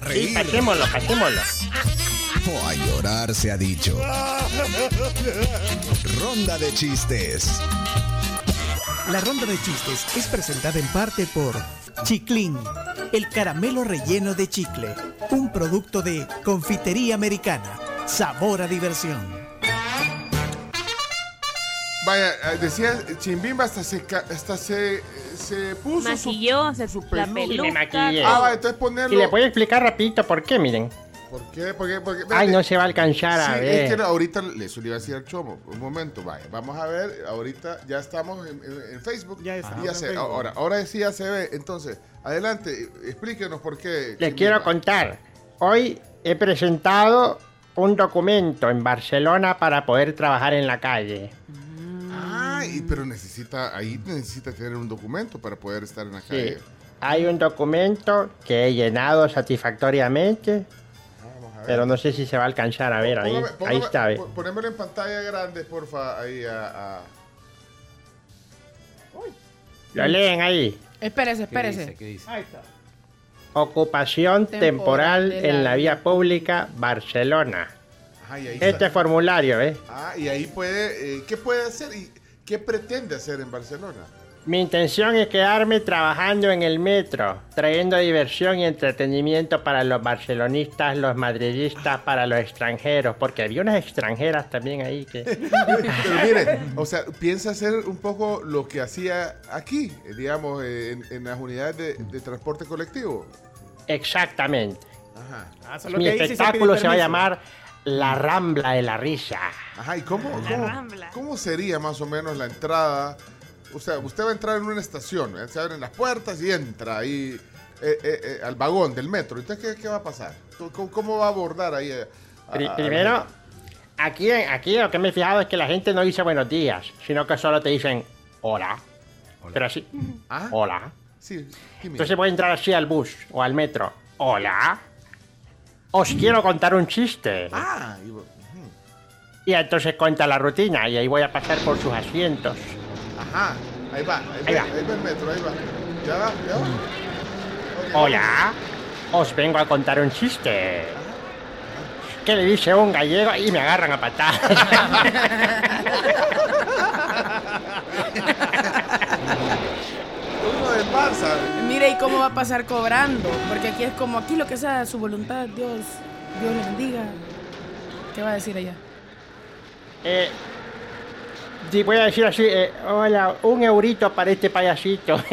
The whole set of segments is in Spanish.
a Sí, reír pasémoslo, pasémoslo. o a llorar se ha dicho. Ronda de chistes. La ronda de chistes es presentada en parte por Chiclín, el caramelo relleno de chicle, un producto de confitería americana. Sabor a diversión. Vaya, eh, decía Chimbimba hasta se, hasta se, se puso su, Maquilló, se su la peluca. Y me peluca. maquillé. Ah, va, entonces Y ponerlo. le voy a explicar rapidito por qué, miren. ¿Por qué? Porque, porque, Ay, no se va a alcanzar a ver. es que ahorita le- eso le iba a decir al chomo. Un momento, vaya. Vamos a ver. Ahorita ya estamos en, en- en Facebook. Ya estamos Y ya en se- Facebook. ahora, ahora sí ya se ve. Entonces, adelante. Explíquenos por qué. Les quiero contar. Hoy he presentado un documento en Barcelona para poder trabajar en la calle. Pero necesita, ahí necesita tener un documento para poder estar en la Sí. calle. Hay un documento que he llenado satisfactoriamente, pero no sé si se va a alcanzar a ver ahí. Póngame- Ahí está. Ponémelo en pantalla grande, porfa, ahí a... a- Lo leen ahí. Espérese, ¿Qué dice? espérese. ¿Qué dice? Ahí está. Ocupación Temporal en la vía pública, Barcelona. Ajá, y ahí Este está. formulario, ¿ves? Ah, y ahí puede... eh, ¿Qué puede hacer y qué pretende hacer en Barcelona? Mi intención es quedarme trabajando en el metro, trayendo diversión y entretenimiento para los barcelonistas, los madridistas, para los extranjeros, porque había unas extranjeras también ahí que... Pero mire, o sea, piensa hacer un poco lo que hacía aquí, digamos, en, en las unidades de, de transporte colectivo. Exactamente. Ajá. Ah, Mi se espectáculo se va a llamar La Rambla de la Risa. Ajá, ¿y cómo, cómo, Rambla. cómo sería más o menos la entrada? O sea, usted va a entrar en una estación, ¿eh? se abren las puertas y entra ahí eh, eh, eh, al vagón del metro. Entonces, ¿qué, qué va a pasar? ¿Cómo, cómo va a abordar ahí? a- Pri- a- a- primero, aquí, aquí lo que me he fijado es que la gente no dice buenos días, sino que solo te dicen hola. Pero así, Ah, hola. sí. Entonces voy a entrar así al bus o al metro. Hola. Os quiero contar un chiste. Ah, y- entonces cuenta la rutina y ahí voy a pasar por sus asientos. ajá, ahí va, ahí, Ahí va, va. ahí va el metro, ahí va. Ya va, ya va. Ok, Hola. Os vengo a contar un chiste. ¿Qué le dice un gallego? Y me agarran a patadas. Uno de Barça. Mire, ¿y cómo va a pasar cobrando? Porque aquí es como, aquí lo que sea su voluntad, Dios, Dios le bendiga. ¿Qué va a decir ella? Eh, sí, voy a decir así, eh, hola, un eurito para este payasito.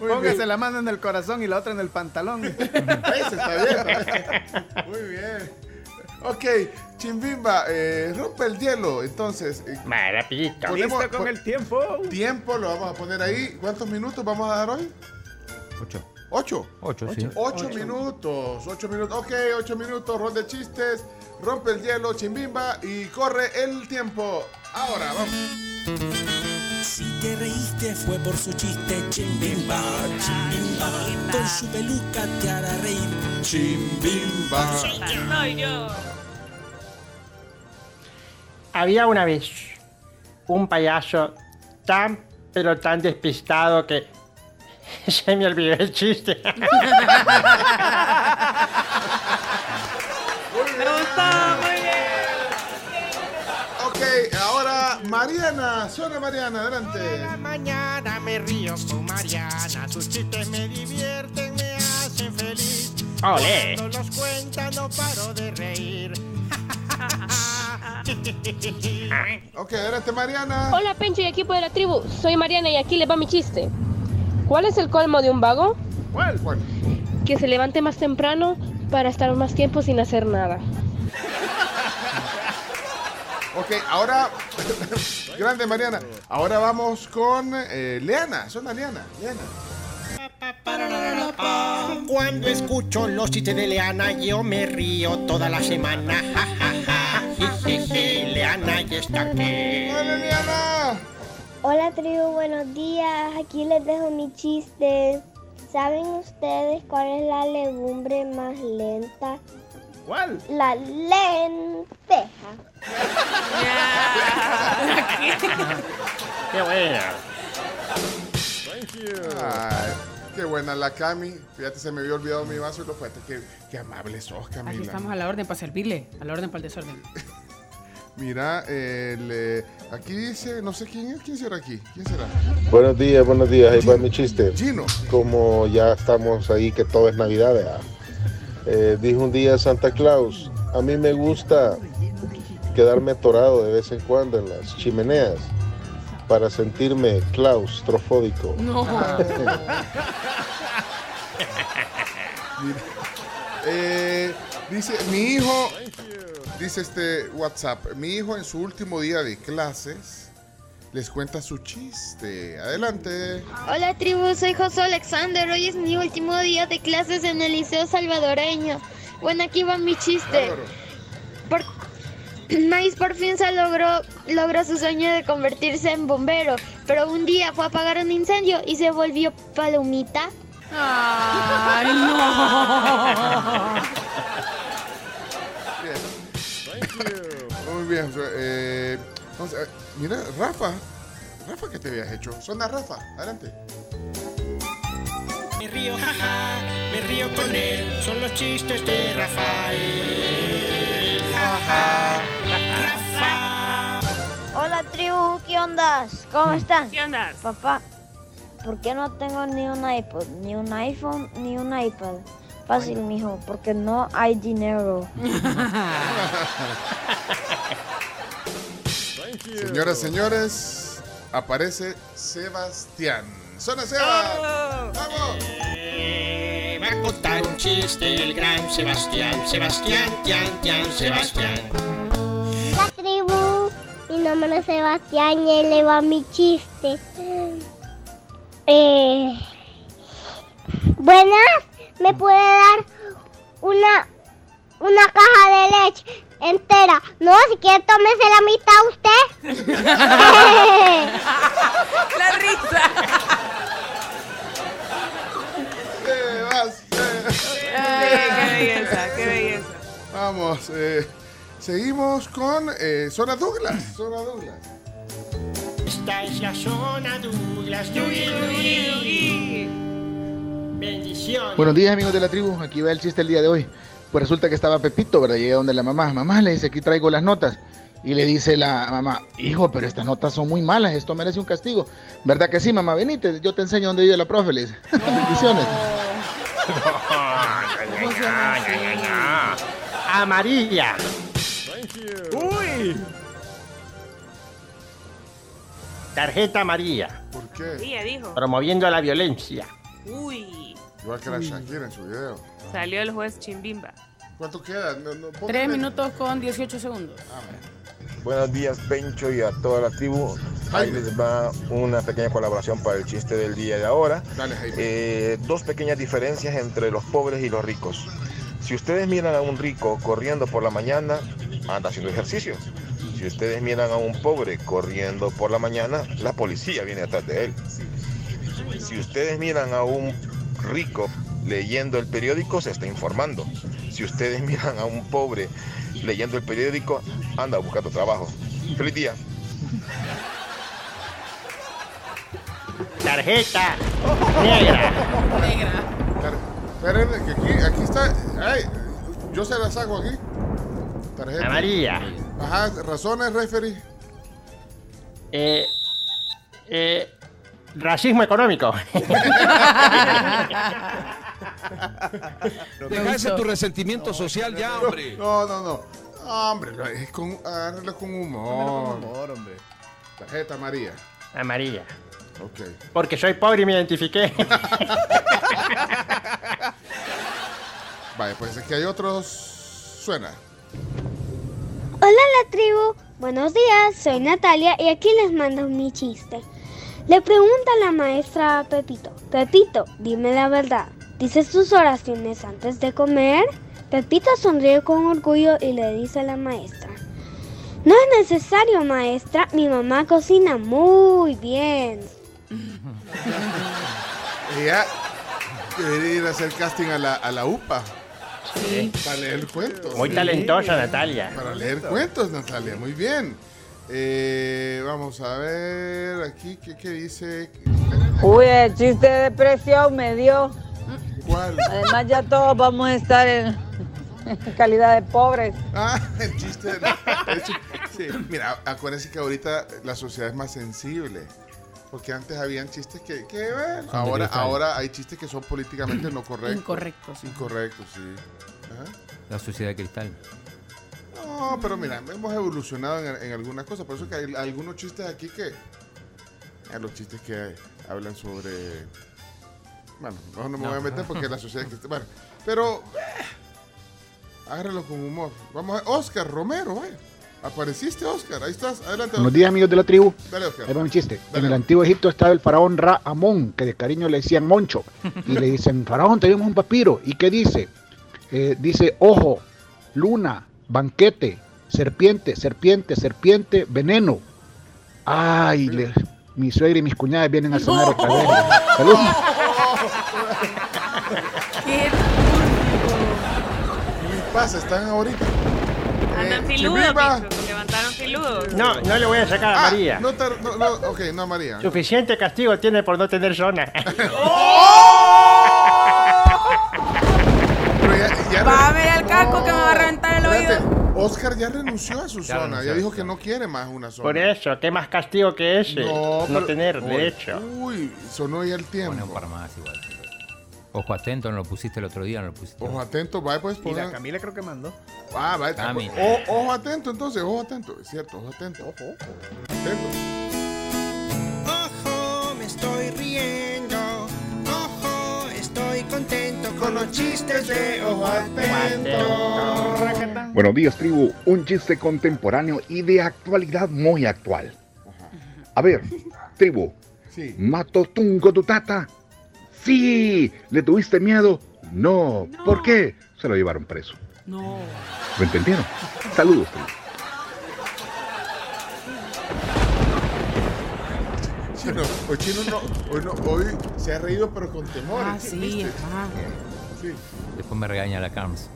Muy Póngase bien. la mano en el corazón y la otra en el pantalón. Ese está bien. está bien. Muy bien. Ok, Chimbimba, eh, rompe el hielo. Entonces, eh. Ponemos- Listo con el tiempo. tiempo lo vamos a poner ahí. ¿Cuántos minutos vamos a dar hoy? Ocho. ¿Ocho? Ocho, sí. Ocho minutos, ocho minutos. Ok, ocho minutos, ronda de chistes, rompe el hielo, chimbimba y corre el tiempo. Ahora, vamos. Si te reíste fue por su chiste, chimbimba, chimbimba. Con su peluca te hará reír. Chimbimba. soy yo. Había una vez un payaso tan, pero tan despistado que se me olvidó el chiste. Ok, ahora Mariana, suena Mariana, adelante. mañana me río con Mariana, sus chistes me divierten, me hacen feliz. ¡Olé! Cuando los cuenta no paro de reír. Ok, adelante Mariana. Hola Pencho y equipo de la tribu, soy Mariana y aquí les va mi chiste. ¿Cuál es el colmo de un vago? ¿Cuál? ¿Cuál? Que se levante más temprano para estar más tiempo sin hacer nada. Ok, ahora. Grande Mariana. Ahora vamos con eh, Leana. Suena Leana. Leana. Cuando escucho los chistes de Leana, yo me río toda la semana. Ja, ja, ja. Leana ya está aquí. ¡Dale, Leana! Hola tribu, buenos días. Aquí les dejo mi chiste. ¿Saben ustedes cuál es la legumbre más lenta? ¿Cuál? La lenteja. ¡Qué buena! Ay, Qué buena la Cami. Fíjate, se me había olvidado mi vaso y lo fue. Qué, qué amable sos, Camila. Aquí estamos a la orden para servirle, a la orden para el desorden. Mira, el, eh, aquí dice, no sé quién es, quién será aquí, quién será. Buenos días, buenos días. Ahí va mi chiste. Gino. Como ya estamos ahí, que todo es Navidad, ¿verdad? Eh, dijo un día Santa Claus, a mí me gusta quedarme atorado de vez en cuando en las chimeneas para sentirme claustrofóbico. No. Eh, dice, mi hijo, dice este WhatsApp, mi hijo en su último día de clases les cuenta su chiste. Adelante. Hola tribu, soy José Alexander. Hoy es mi último día de clases en el Liceo Salvadoreño. Bueno, aquí va mi chiste. Maíz por fin se logró, logró su sueño de convertirse en bombero, pero un día fue a apagar un incendio y se volvió palomita. Ay, no. Muy bien. eh, vamos a- mira, Rafa. Rafa, ¿qué te habías hecho? Suena Rafa. Adelante. Me río, jaja, me río con él. Son los chistes de Rafael. Jaja. ¿Qué ondas? ¿Cómo están? ¿Qué onda? Papá, ¿por qué no tengo ni un iPod, ni un iPhone, ni un iPad? Fácil, mijo, porque no hay dinero. Señoras, señores, aparece Sebastián. ¡Suena Sebas! ¡Vamos! Eh, va a contar un chiste el gran Sebastián. Sebastián, Tian, Tian, Sebastián. Es Sebastián y él le va mi chiste. Eh, buenas, ¿me puede dar una, una caja de leche entera? No, si quiere tómese la mitad usted. La risa. Ay, qué belleza, qué belleza. Vamos, eh, seguimos con eh, Zona Douglas. Zona Douglas. Esta es la zona Douglas. Yugi, yugi, yugi. Bendiciones. Buenos días amigos de la tribu, aquí va el chiste el día de hoy. Pues resulta que estaba Pepito, ¿verdad? Llega donde la mamá, mamá le dice, aquí traigo las notas. Y le dice la mamá, hijo, pero estas notas son muy malas, esto merece un castigo. ¿Verdad que sí, mamá? Venite, yo te enseño dónde vive la profe, le dice. Bendiciones. Amarilla. Uy. Tarjeta amarilla. ¿Por qué? Ya dijo. Promoviendo la violencia. Uy, Igual que la Shakira en su video. salió el juez Chimbimba. ¿Cuánto queda? No. Tres minutos con 18 segundos. Buenos días, Pencho, y a toda la tribu. Ahí les va una pequeña colaboración para el chiste del día de ahora. Dale, Jaime. Eh, dos pequeñas diferencias entre los pobres y los ricos. Si ustedes miran a un rico corriendo por la mañana, anda haciendo ejercicio. Si ustedes miran a un pobre corriendo por la mañana, la policía viene atrás de él. Si ustedes miran a un rico leyendo el periódico, se está informando. Si ustedes miran a un pobre leyendo el periódico, anda buscando trabajo. Feliz día. Tarjeta negra. Esperen, que aquí, aquí está. Ay, yo se la saco aquí. Tarjeta. Amarilla. Ajá, razones, referee. Eh, eh, racismo económico. Deja ese tu resentimiento social ya, hombre. No, no, no. Hombre, es con, agárralo con humor. humor, hombre. Tarjeta María. Amarilla. Ok. Porque soy pobre y me identifiqué. Vale, pues es que hay otros. Suena. Hola la tribu, buenos días, soy Natalia y aquí les mando mi chiste. Le pregunta la maestra a Pepito, Pepito, dime la verdad, ¿dices tus oraciones antes de comer? Pepito sonríe con orgullo y le dice a la maestra, no es necesario maestra, mi mamá cocina muy bien. Ella debería ir a hacer casting a la, a la UPA. Sí. Para leer cuentos. Muy Sí. talentosa, Natalia. Para leer cuentos, Natalia. Muy bien. Eh, vamos a ver aquí, ¿qué, qué dice? Uy, el chiste de depresión me dio. ¿Cuál? Además ya todos vamos a estar en, en calidad de pobres. Ah, el chiste. de- el sí, mira, acuérdense que ahorita la sociedad es más sensible. Porque antes habían chistes que, que, bueno, de ahora, cristal. ahora hay chistes que son políticamente no correctos. Incorrectos. Incorrectos, sí. Ajá. La sociedad de cristal. No, pero mira, hemos evolucionado en, en algunas cosas. Por eso que hay algunos chistes aquí que. eh, los chistes que hablan sobre. Bueno, no, no me voy a No. meter porque la sociedad que. Bueno, pero. eh, agárralo con humor. Vamos a ver. Oscar Romero, vaya. Apareciste, Oscar. Ahí estás. Adelante. Buenos días, amigos de la tribu. Dale, Oscar. Ahí va mi chiste. En el antiguo Egipto estaba el faraón Ra Amón, que de cariño le decían Moncho. Y le dicen, faraón, tenemos un papiro. ¿Y qué dice? Eh, dice, ojo, luna, banquete, serpiente, serpiente, serpiente, veneno. Ay, le- mi suegra y mis cuñadas vienen a cenar otra vez. Salud. ¿Qué? ¿Qué pasa? Están ahorita. Andan Eh, filudos, levantaron filudos. No, no le voy a sacar a Ah, María. No, tar- no, no, ok, no, María. Suficiente castigo tiene por no tener zona. Pero ya, ya Va a ver el casco que me va a reventar el Espérate, oído. Oscar ya renunció a su Ya zona. renunció, Ya dijo que no quiere más una zona. Por eso, ¿qué más castigo que ese? No, pero- tener, Uy, de hecho. Uy, sonó ya el tiempo. un par más igual. Ojo atento, no lo pusiste el otro día, no lo pusiste. Ojo atento, vaya pues Y poner. la Camila creo que mandó. Ah, vaya. Cami. o- ojo atento entonces, ojo atento. Es cierto, ojo atento. Ojo, ojo. Atento. Ojo, me estoy riendo. Ojo, estoy contento con los chistes de Ojo Atento. Buenos días, tribu. Un chiste contemporáneo y de actualidad muy actual. A ver, tribu. Sí. ¿Mato tungo tu tata? Sí. ¿Le tuviste miedo? No. ¿Por qué? Se lo llevaron preso. No. ¿Lo entendieron? Saludos. Chino, hoy Chino no, hoy no, hoy se ha reído pero con temor. Ah, sí, ¿viste? ajá. Sí. Después me regaña la Carms.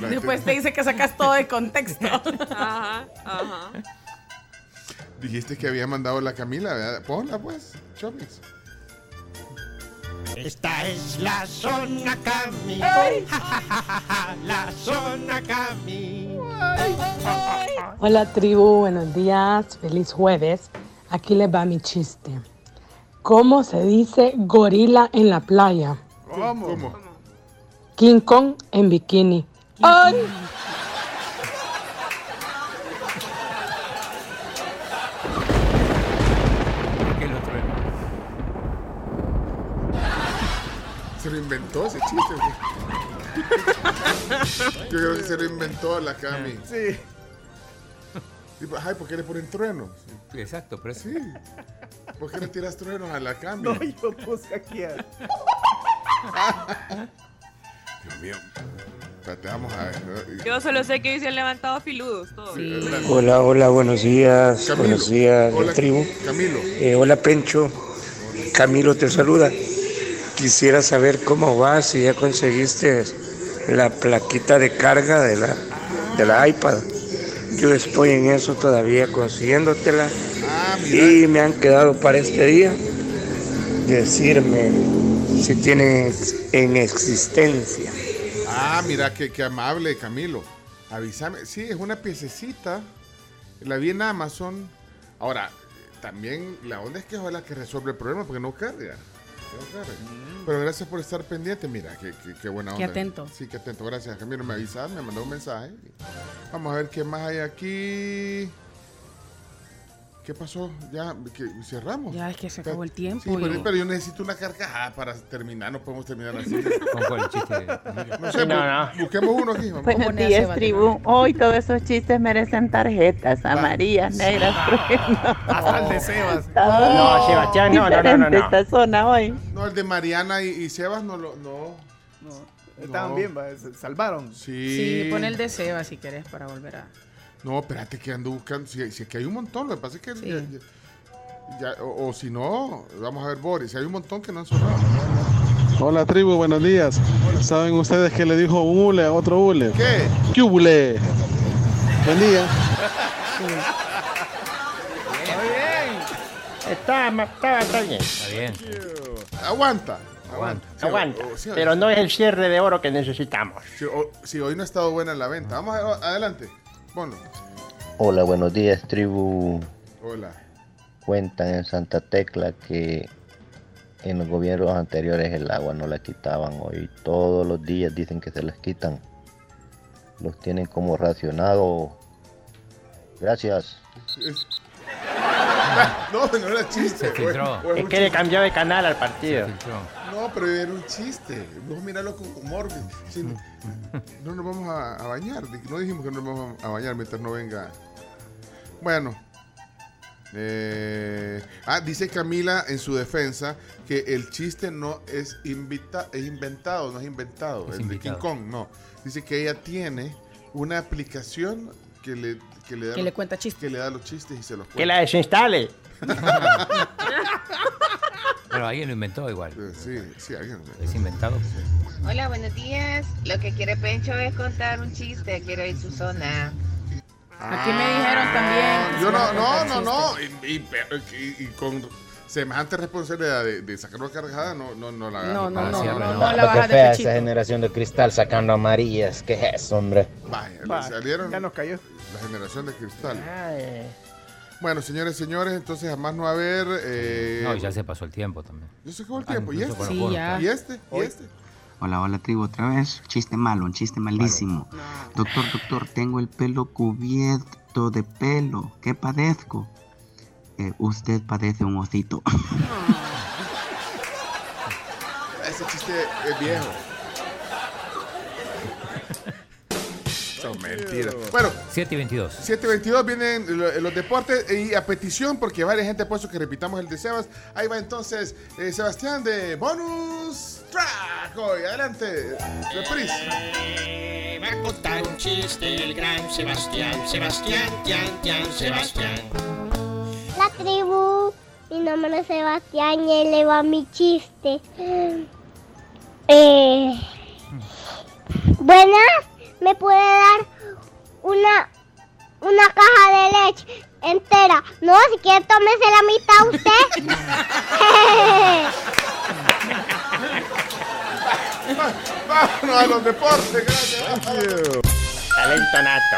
Después te dice que sacas todo de contexto. Ajá, ajá. Dijiste que había mandado la Camila, ¿verdad? Ponla pues, Chomis. Esta es la zona Cami. La zona Cami. Hola tribu, buenos días, feliz jueves. Aquí les va mi chiste. ¿Cómo se dice gorila en la playa? ¿Cómo? King Kong en bikini. ¡Ay! ¿Qué es lo otro? Se lo inventó ese chiste. güey. Yo creo que se lo inventó la Cami. Sí. Ay, ¿por qué le ponen truenos? Exacto, pero Sí. ¿Por qué le tiras truenos a la Cami? No, yo puse aquí a... Dios mío. Espérate, vamos a ver. Yo solo sé que hoy se han levantado filudos todos. Hola, hola, buenos días. Camilo. Buenos días, Hola, tribu. Camilo. Eh, hola, Pencho. Camilo te saluda. Quisiera saber cómo vas, si ya conseguiste la plaquita de carga de la, de la iPad. Yo estoy en eso todavía consiguiéndotela. Ah, y me han quedado para este día decirme si tienen en existencia. Ah, mira, qué, qué amable, Camilo. Avísame. Sí, es una piececita. La vi en Amazon. Ahora, también la onda es que ojalá que resuelve el problema porque no carga. Pero gracias por estar pendiente. Mira, qué, qué- qué buena Qué onda. atento. Sí, qué atento. Gracias, Camilo. Me avisaste, me mandó un mensaje. Vamos a ver qué más hay aquí. ¿Qué pasó? Ya, que cerramos. Ya es que se acabó el tiempo. Sí, pero, y- pero yo necesito una carcajada para terminar. No podemos terminar así. ¿Con cuál chiste? No sé, no, bu- no. busquemos uno aquí. vamos. Buenos días, tribu. Hoy todos esos chistes merecen tarjetas amarillas, negras, truenos. Hasta el de Sebas. No, Sebastián, no, no, no, no, no. esta zona hoy. No, el de Mariana y, y Sebas no lo. No. No, estaban No. bien, salvaron. Sí. Sí, pon el de Seba si querés para volver a. No, espérate que ando buscando. Si, si es que hay un montón, lo que pasa es que. Sí. ya- ya- ya- o, o si no, vamos a ver, Boris. Hay un montón que no han sonado. Hola tribu, buenos días. ¿Saben ustedes qué le dijo un hule a otro hule? ¿Qué? ¿Qué hule? Buen día. Está, está, está bien. Está bien. Aguanta. Aguanta. Sí, Aguanta. o- o- sí, Pero no es el cierre de oro que necesitamos. Sí, o- sí, hoy no ha estado buena la venta. Vamos a- adelante. Ponlo. Hola, buenos días, tribu. Hola. Cuentan en Santa Tecla que en los gobiernos anteriores el agua no la quitaban. Hoy todos los días dicen que se las quitan. Los tienen como racionado. Gracias. No, no era chiste. Se filtró. Es que le cambió de canal al partido. No, pero era un chiste. Vos míralo con humor. Si no, no nos vamos a, a bañar. No dijimos que no nos vamos a bañar mientras no venga. Bueno. Eh, ah, dice Camila en su defensa que el chiste no es, invita, es inventado, no es inventado. Es el de King invitado. Kong, no. Dice que ella tiene una aplicación que le, que le da, Que los- le cuenta chistes. que le da los chistes y se los cuenta. Que la desinstale. Pero alguien lo inventó igual. Sí, sí, alguien. Es inventado. Hola, buenos días. Lo que quiere Pencho es contar un chiste. Quiero ir su zona. Aquí me dijeron también. que Yo no, no, no, no. Y, y- y- y con semejante responsabilidad de, de sacarlo a cargajada, no, no, no la No, no, no, no, no, No, la qué bajas de esa generación de cristal sacando amarillas. ¿Qué es eso, hombre? Vaya, Va, salieron ya nos cayó. la generación de cristal. Ay. Bueno, señores, señores, entonces a más no haber. Eh, No, ya se pasó el tiempo también. Ya se acabó el Ah, tiempo. ¿Y incluso este? Sí, ya. ¿Y este? ¿Y este? Hola, hola tribu, otra vez. Chiste malo, un chiste malísimo. Doctor, doctor, tengo el pelo cubierto de pelo. ¿Qué padezco? "Eh, usted padece un osito. Ese chiste es viejo. Son mentiras. Bueno, 7 y 22. 722 vienen lo- los deportes y a petición, porque varias gente ha puesto que repitamos el de Sebas. Ahí va entonces eh, Sebastián de Bonus Track. Hoy, adelante. Reprise. Va a contar un chiste el gran Sebastián, Sebastián, Tian, Tian, Sebastián. Tribu, mi nombre es Sebastián y ahí le va mi chiste. Eh, buenas, ¿me puede dar una, una caja de leche entera? No, si quiere tómese la mitad usted. Vámonos a los deportes, gracias. Talento nato.